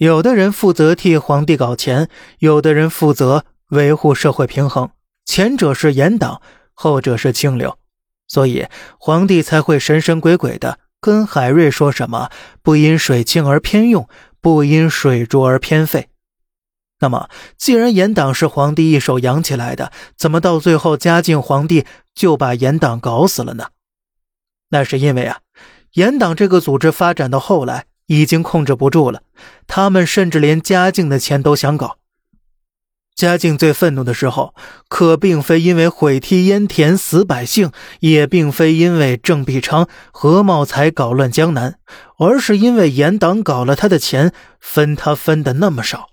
有的人负责替皇帝搞钱，有的人负责维护社会平衡。前者是严党，后者是清流，所以皇帝才会神神鬼鬼的跟海瑞说什么“不因水清而偏用，不因水浊而偏废”。那么，既然严党是皇帝一手养起来的，怎么到最后嘉靖皇帝就把严党搞死了呢？那是因为啊，严党这个组织发展到后来。已经控制不住了，他们甚至连嘉靖的钱都想搞。嘉靖最愤怒的时候，可并非因为毁堤淹田死百姓，也并非因为郑必昌、何茂才搞乱江南，而是因为严党搞了他的钱，分他分的那么少。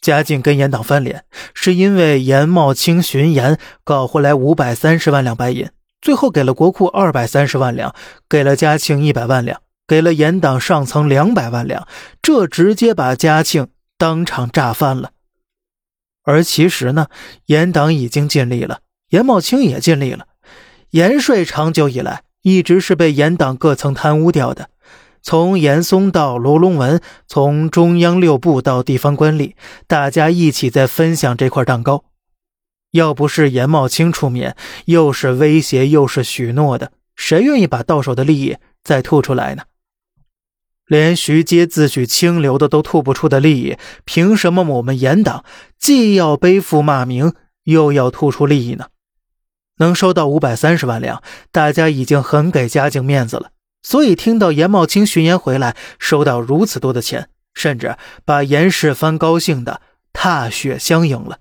嘉靖跟严党翻脸，是因为严茂清巡盐搞回来五百三十万两白银，最后给了国库二百三十万两，给了嘉庆一百万两。给了严党上层两百万两，这直接把嘉庆当场炸翻了。而其实呢，严党已经尽力了，严茂清也尽力了。盐税长久以来一直是被严党各层贪污掉的，从严嵩到罗龙文，从中央六部到地方官吏，大家一起在分享这块蛋糕。要不是严茂清出面，又是威胁又是许诺的，谁愿意把到手的利益再吐出来呢？连徐阶自诩清流的都吐不出的利益，凭什么我们严党既要背负骂名，又要吐出利益呢？能收到五百三十万两，大家已经很给嘉靖面子了。所以听到严茂清巡盐回来，收到如此多的钱，甚至把严世蕃高兴的踏雪相迎了。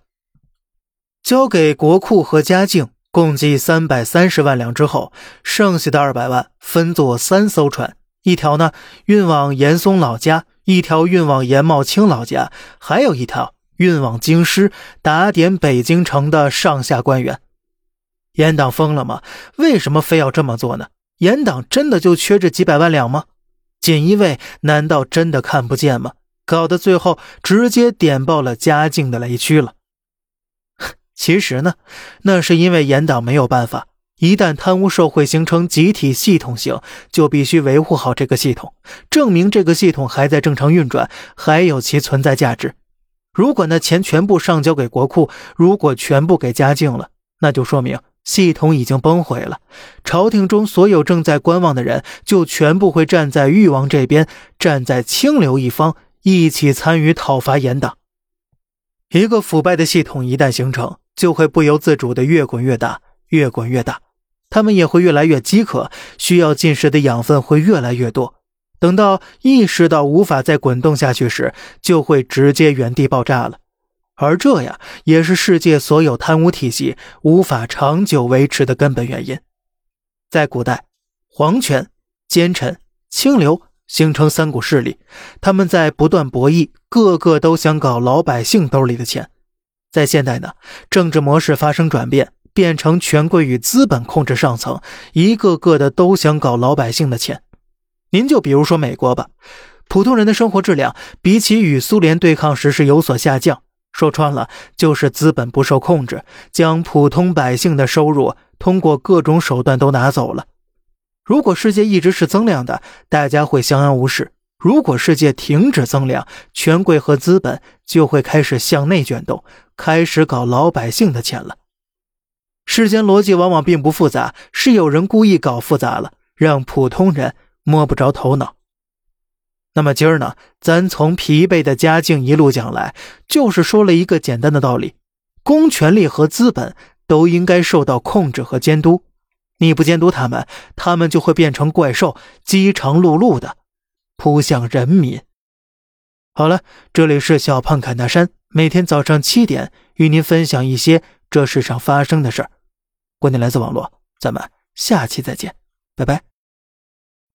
交给国库和嘉靖共计三百三十万两之后，剩下的二百万分作三艘船。一条呢运往严嵩老家，一条运往严茂清老家，还有一条运往京师打点北京城的上下官员。严党疯了吗？为什么非要这么做呢？严党真的就缺这几百万两吗？锦衣卫难道真的看不见吗？搞得最后直接点爆了嘉靖的雷区了。其实呢，那是因为严党没有办法。一旦贪污受贿形成集体系统性，就必须维护好这个系统，证明这个系统还在正常运转，还有其存在价值。如果那钱全部上交给国库，如果全部给嘉靖了，那就说明系统已经崩毁了。朝廷中所有正在观望的人，就全部会站在誉王这边，站在清流一方，一起参与讨伐严党。一个腐败的系统一旦形成，就会不由自主的越滚越大，越滚越大。他们也会越来越饥渴，需要进食的养分会越来越多。等到意识到无法再滚动下去时，就会直接原地爆炸了。而这呀，也是世界所有贪污体系无法长久维持的根本原因。在古代，皇权、奸臣、清流形成三股势力，他们在不断博弈，个个都想搞老百姓兜里的钱。在现代呢，政治模式发生转变。变成权贵与资本控制上层，一个个的都想搞老百姓的钱。您就比如说美国吧，普通人的生活质量比起与苏联对抗时是有所下降。说穿了，就是资本不受控制，将普通百姓的收入通过各种手段都拿走了。如果世界一直是增量的，大家会相安无事；如果世界停止增量，权贵和资本就会开始向内卷动，开始搞老百姓的钱了。世间逻辑往往并不复杂，是有人故意搞复杂了，让普通人摸不着头脑。那么今儿呢，咱从疲惫的嘉靖一路讲来，就是说了一个简单的道理：公权力和资本都应该受到控制和监督。你不监督他们，他们就会变成怪兽，饥肠辘辘的扑向人民。好了，这里是小胖侃大山，每天早上七点与您分享一些这世上发生的事儿。观点来自网络，咱们下期再见，拜拜。